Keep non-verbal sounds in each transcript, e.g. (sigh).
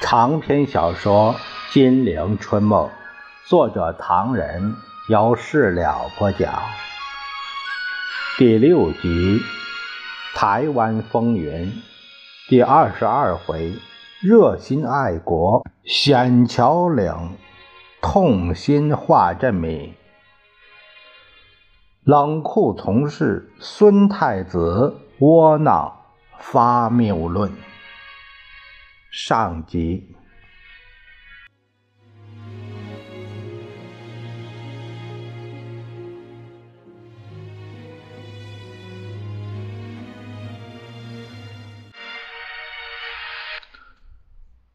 长篇小说《金陵春梦》，作者唐人，由事了播讲。第六集《台湾风云》第二十二回：热心爱国，险桥岭；痛心化镇民。冷酷从事，孙太子窝囊发谬论。上集。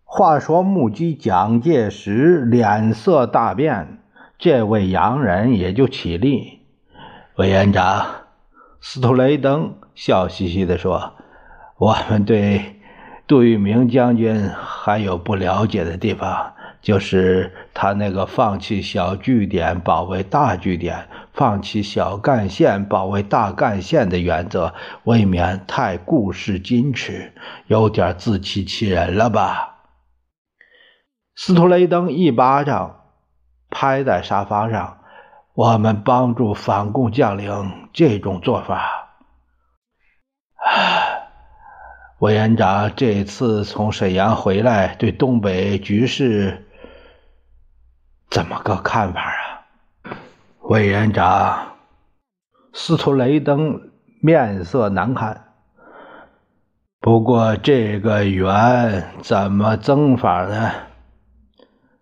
话说目击蒋介石脸色大变，这位洋人也就起立。委员长斯图雷登笑嘻嘻地说：“我们对。”杜聿明将军还有不了解的地方，就是他那个放弃小据点保卫大据点，放弃小干线保卫大干线的原则，未免太固执矜持，有点自欺欺人了吧？斯图雷登一巴掌拍在沙发上，我们帮助反共将领这种做法，委员长这次从沈阳回来，对东北局势怎么个看法啊？委员长斯图雷登面色难看。不过这个援怎么增法呢？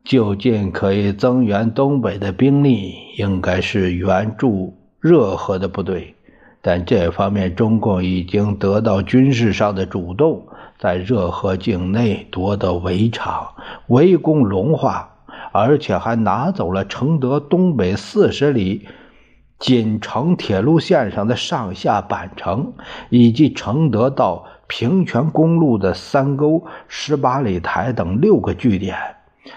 就近可以增援东北的兵力，应该是援助热河的部队。但这方面，中共已经得到军事上的主动，在热河境内夺得围场，围攻龙化，而且还拿走了承德东北四十里锦城铁路线上的上下板城，以及承德到平泉公路的三沟、十八里台等六个据点，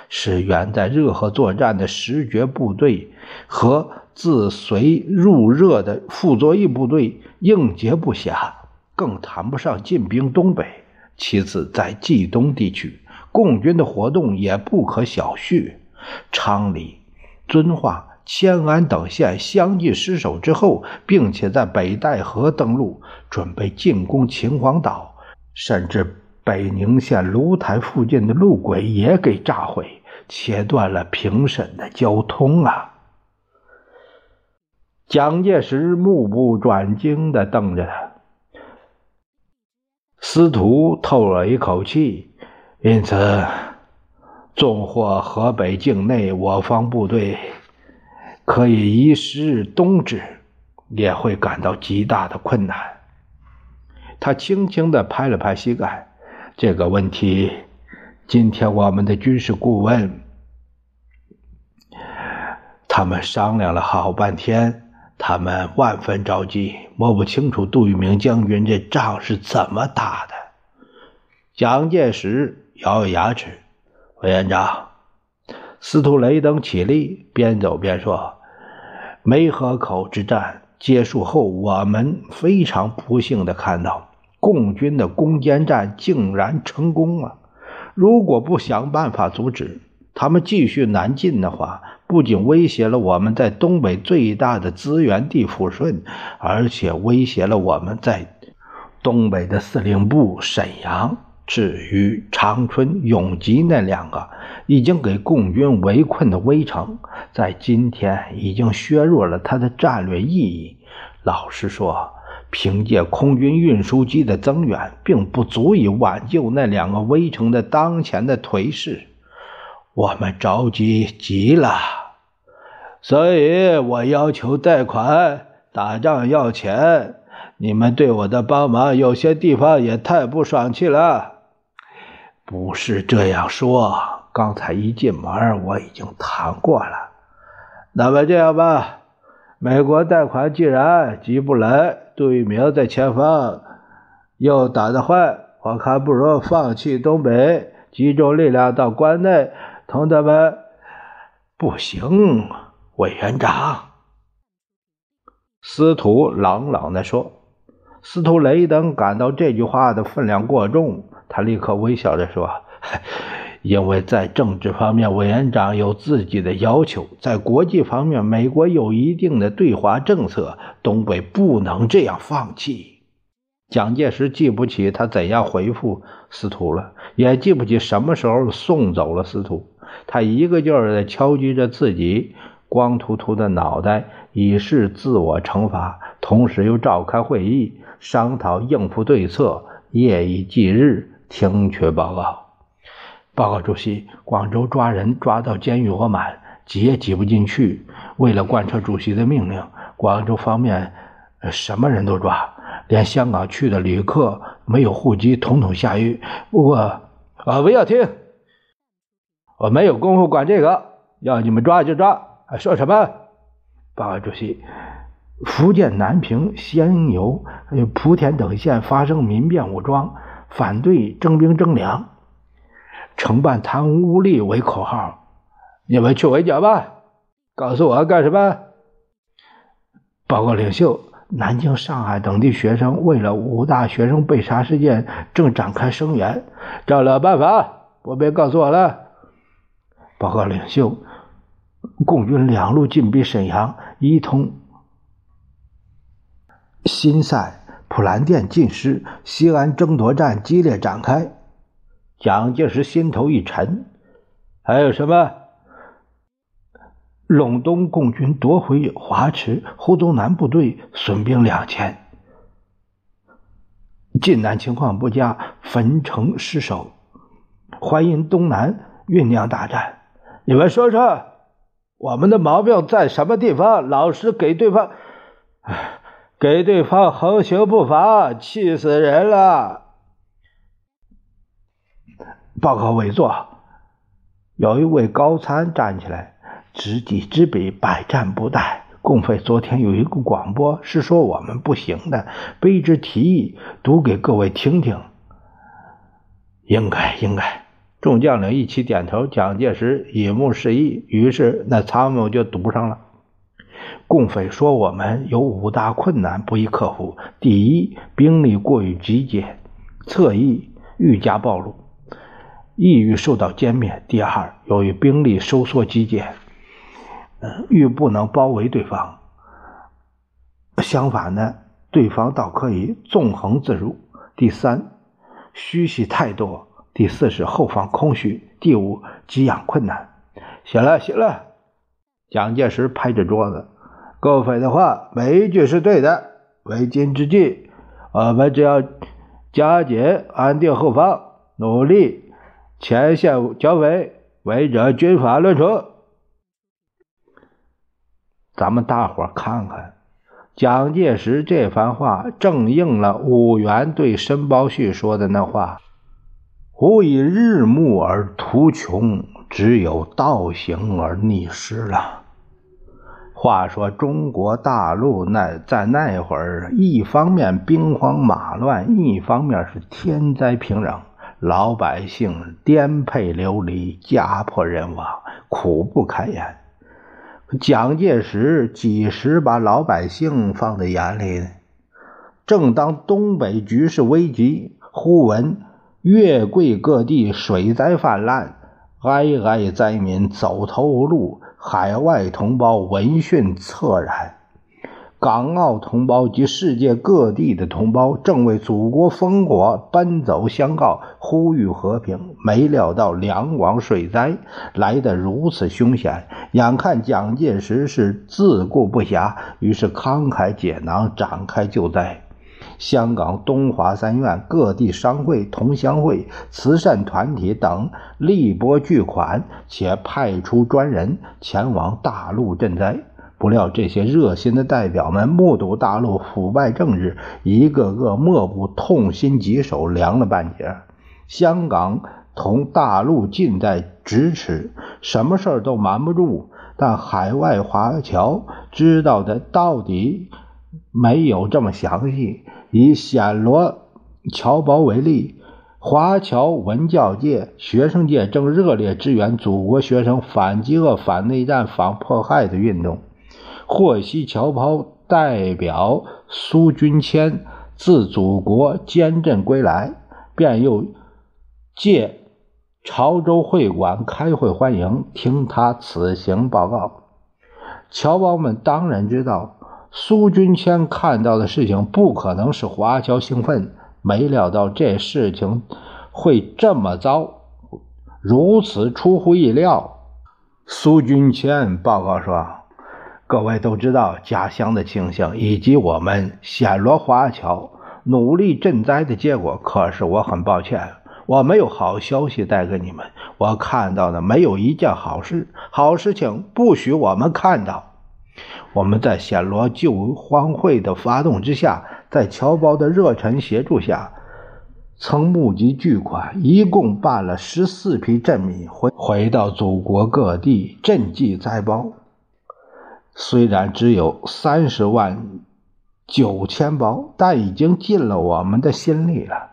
使原在热河作战的十绝部队和。自随入热的傅作义部队应接不暇，更谈不上进兵东北。其次，在冀东地区，共军的活动也不可小觑。昌黎、遵化、迁安等县相继失守之后，并且在北戴河登陆，准备进攻秦皇岛，甚至北宁县芦台附近的路轨也给炸毁，切断了平沈的交通啊！蒋介石目不转睛地瞪着他，司徒透了一口气。因此，纵或河北境内我方部队可以一时东至，也会感到极大的困难。他轻轻地拍了拍膝盖。这个问题，今天我们的军事顾问他们商量了好半天。他们万分着急，摸不清楚杜聿明将军这仗是怎么打的。蒋介石咬咬牙齿：“委员长。”司徒雷登起立，边走边说：“梅河口之战结束后，我们非常不幸的看到，共军的攻坚战竟然成功了。如果不想办法阻止他们继续南进的话，”不仅威胁了我们在东北最大的资源地抚顺，而且威胁了我们在东北的司令部沈阳。至于长春、永吉那两个已经给共军围困的危城，在今天已经削弱了它的战略意义。老实说，凭借空军运输机的增援，并不足以挽救那两个危城的当前的颓势。我们着急极了，所以我要求贷款。打仗要钱，你们对我的帮忙有些地方也太不爽气了。不是这样说，刚才一进门我已经谈过了。那么这样吧，美国贷款既然急不来，杜聿明在前方又打得坏，我看不如放弃东北，集中力量到关内。同志们，不行！委员长，司徒冷冷地说。司徒雷登感到这句话的分量过重，他立刻微笑着说：“ (laughs) 因为在政治方面，委员长有自己的要求；在国际方面，美国有一定的对华政策，东北不能这样放弃。蒋介石记不起他怎样回复司徒了，也记不起什么时候送走了司徒。他一个劲儿地敲击着自己光秃秃的脑袋，以示自我惩罚，同时又召开会议，商讨应付对策，夜以继日听取报告。报告主席，广州抓人抓到监狱额满，挤也挤不进去。为了贯彻主席的命令，广州方面什么人都抓。连香港去的旅客没有户籍，统统下狱。不过，啊，不要听，我没有功夫管这个。要你们抓就抓，还说什么？报告主席，福建南平、仙游、莆田等县发生民变武装，反对征兵征粮，承办贪污污吏为口号。你们去围剿吧！告诉我干什么？报告领袖。南京、上海等地学生为了武大学生被杀事件，正展开声援，找了办法，不必告诉我了。报告领袖，共军两路进逼沈阳，一通新塞、普兰店进失，西安争夺战激烈展开。蒋介石心头一沉，还有什么？陇东共军夺回华池，湖东南部队损兵两千。晋南情况不佳，汾城失守，淮阴东南酝酿大战。你们说说，我们的毛病在什么地方？老是给对方，给对方横行不法，气死人了。报告委座，有一位高参站起来。知己知彼，百战不殆。共匪昨天有一个广播，是说我们不行的，卑职提议读给各位听听。应该，应该。众将领一起点头。蒋介石以目示意，于是那参谋就读上了。共匪说我们有五大困难不易克服：第一，兵力过于集结，侧翼愈加暴露，易于受到歼灭；第二，由于兵力收缩集结。愈不能包围对方，相反呢，对方倒可以纵横自如。第三，虚息太多；第四是后方空虚；第五，给养困难。行了，行了，蒋介石拍着桌子，够匪的话每一句是对的。为今之计，我们只要加紧安定后方，努力前线剿匪，围着军法论处。咱们大伙看看，蒋介石这番话正应了伍元对申包胥说的那话：“吾以日暮而图穷，只有倒行而逆施了。”话说中国大陆那在那会儿，一方面兵荒马乱，一方面是天灾平壤，老百姓颠沛流离，家破人亡，苦不堪言。蒋介石几时把老百姓放在眼里呢？正当东北局势危急，忽闻粤桂各地水灾泛滥，哀哀灾民走投无路，海外同胞闻讯恻然。港澳同胞及世界各地的同胞正为祖国烽火奔走相告，呼吁和平。没料到两广水灾来得如此凶险，眼看蒋介石是自顾不暇，于是慷慨解囊，展开救灾。香港东华三院、各地商会、同乡会、慈善团体等力拨巨款，且派出专人前往大陆赈灾。不料这些热心的代表们目睹大陆腐败政治，一个个莫不痛心疾首，凉了半截。香港同大陆近在咫尺，什么事都瞒不住。但海外华侨知道的到底没有这么详细。以暹罗侨胞为例，华侨文教界、学生界正热烈支援祖国学生反饥饿、反内战、反迫害的运动。获悉侨胞代表苏军谦自祖国监镇归来，便又借潮州会馆开会欢迎，听他此行报告。侨胞们当然知道，苏军谦看到的事情不可能是华侨兴奋，没料到这事情会这么糟，如此出乎意料。苏军谦报告说：“各位都知道家乡的情形，以及我们暹罗华侨努力赈灾的结果。可是我很抱歉，我没有好消息带给你们。我看到的没有一件好事，好事情不许我们看到。我们在暹罗救荒会的发动之下，在侨胞的热忱协助下。”曾募集巨款，一共办了十四批赈米，回回到祖国各地赈济灾包。虽然只有三十万九千包，但已经尽了我们的心力了。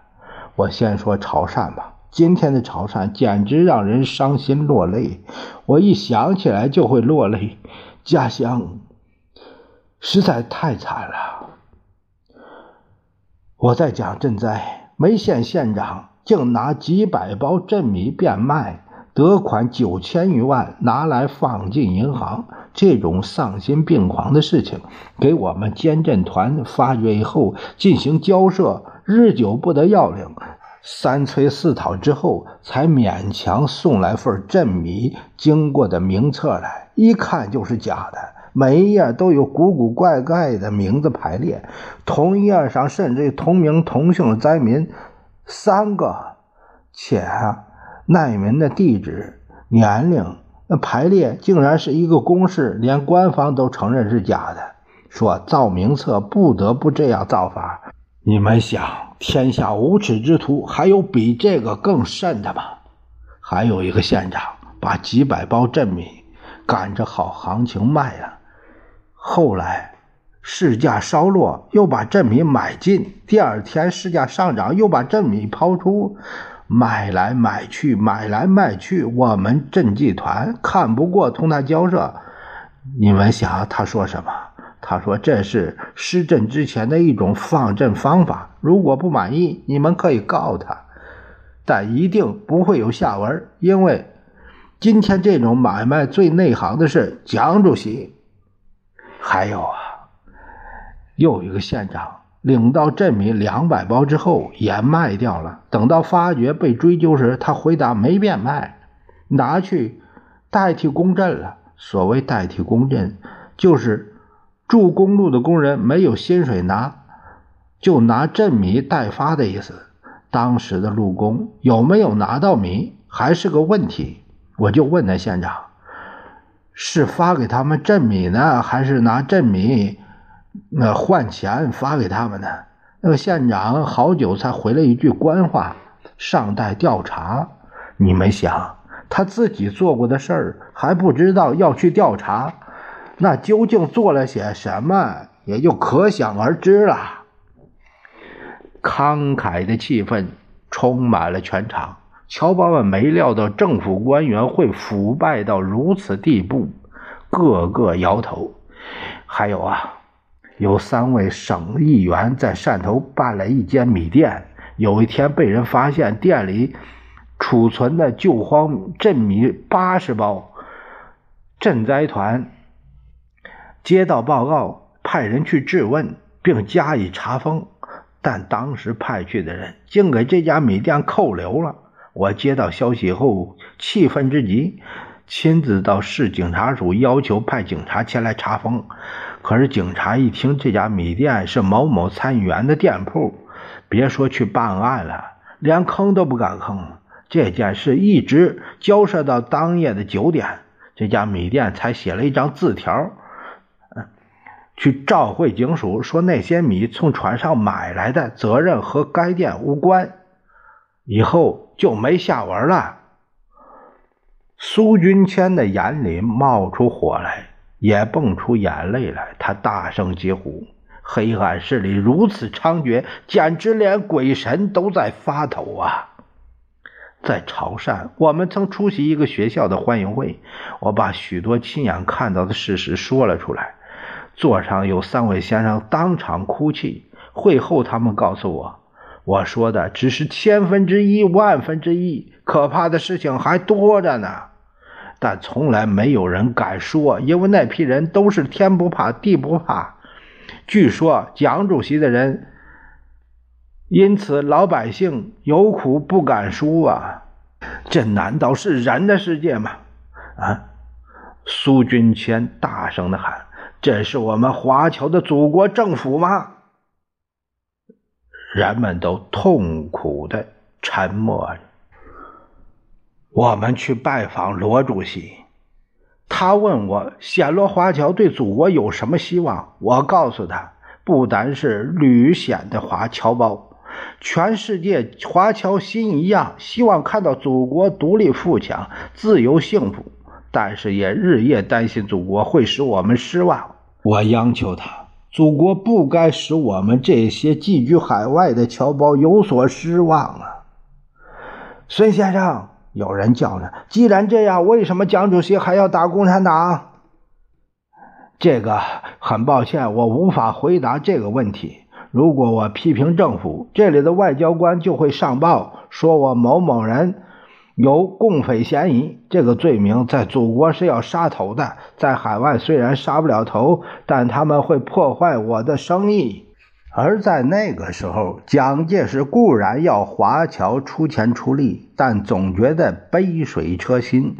我先说潮汕吧，今天的潮汕简直让人伤心落泪。我一想起来就会落泪，家乡实在太惨了。我在讲赈灾。梅县县长竟拿几百包赈米变卖，得款九千余万，拿来放进银行。这种丧心病狂的事情，给我们监赈团发觉以后进行交涉，日久不得要领，三催四讨之后，才勉强送来份赈米经过的名册来，一看就是假的。每一页都有古古怪怪的名字排列，同一页上甚至同名同姓的灾民三个，且难民的地址、年龄那排列竟然是一个公式，连官方都承认是假的，说造名册不得不这样造法。你们想，天下无耻之徒还有比这个更甚的吗？还有一个县长把几百包赈米赶着好行情卖了。后来市价稍落，又把镇米买进。第二天市价上涨，又把镇米抛出，买来买去，买来卖去。我们赈济团看不过，同他交涉。你们想他说什么？他说这是施赈之前的一种放赈方法。如果不满意，你们可以告他，但一定不会有下文，因为今天这种买卖最内行的是蒋主席。还有啊，又一个县长领到镇米两百包之后也卖掉了。等到发觉被追究时，他回答没变卖，拿去代替公赈了。所谓代替公赈，就是筑公路的工人没有薪水拿，就拿镇米代发的意思。当时的路工有没有拿到米还是个问题。我就问那县长。是发给他们赈米呢，还是拿赈米那换钱发给他们呢？那个县长好久才回了一句官话：“尚待调查。”你们想，他自己做过的事儿还不知道要去调查，那究竟做了些什么，也就可想而知了。慷慨的气氛充满了全场。侨胞们没料到政府官员会腐败到如此地步，个个摇头。还有啊，有三位省议员在汕头办了一间米店，有一天被人发现店里储存的救荒赈米八十包。赈灾团接到报告，派人去质问并加以查封，但当时派去的人竟给这家米店扣留了。我接到消息后，气愤之极，亲自到市警察署要求派警察前来查封。可是警察一听这家米店是某某参议员的店铺，别说去办案了，连吭都不敢吭。这件事一直交涉到当夜的九点，这家米店才写了一张字条，去召回警署，说那些米从船上买来的，责任和该店无关。以后就没下文了。苏军谦的眼里冒出火来，也蹦出眼泪来。他大声疾呼：“黑暗势力如此猖獗，简直连鬼神都在发抖啊！”在潮汕，我们曾出席一个学校的欢迎会，我把许多亲眼看到的事实说了出来。座上有三位先生当场哭泣。会后，他们告诉我。我说的只是千分之一、万分之一，可怕的事情还多着呢。但从来没有人敢说，因为那批人都是天不怕地不怕。据说蒋主席的人，因此老百姓有苦不敢说啊。这难道是人的世界吗？啊！苏军谦大声的喊：“这是我们华侨的祖国政府吗？”人们都痛苦的沉默着。我们去拜访罗主席，他问我暹罗华侨对祖国有什么希望。我告诉他，不单是旅显的华侨胞，全世界华侨心一样，希望看到祖国独立富强、自由幸福，但是也日夜担心祖国会使我们失望。我央求他，祖国不该使我们这些寄居海外的侨胞有所失望啊，孙先生。有人叫着：“既然这样，为什么蒋主席还要打共产党？”这个很抱歉，我无法回答这个问题。如果我批评政府，这里的外交官就会上报，说我某某人有共匪嫌疑。这个罪名在祖国是要杀头的，在海外虽然杀不了头，但他们会破坏我的生意。而在那个时候，蒋介石固然要华侨出钱出力，但总觉得杯水车薪，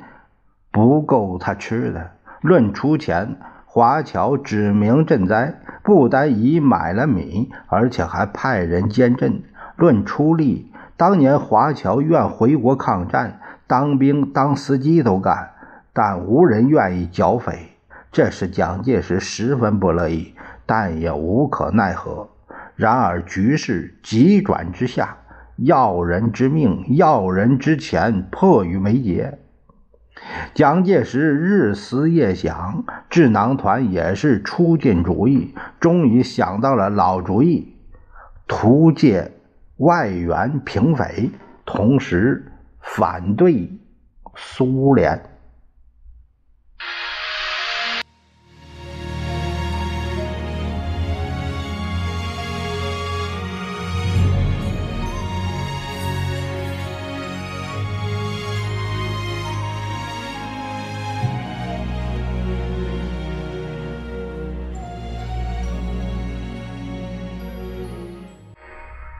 不够他吃的。论出钱，华侨指名赈灾，不单已买了米，而且还派人监赈。论出力，当年华侨愿回国抗战，当兵当司机都干，但无人愿意剿匪，这使蒋介石十分不乐意，但也无可奈何。然而局势急转直下，要人之命，要人之钱，迫于眉睫。蒋介石日思夜想，智囊团也是出尽主意，终于想到了老主意：图借外援平匪，同时反对苏联。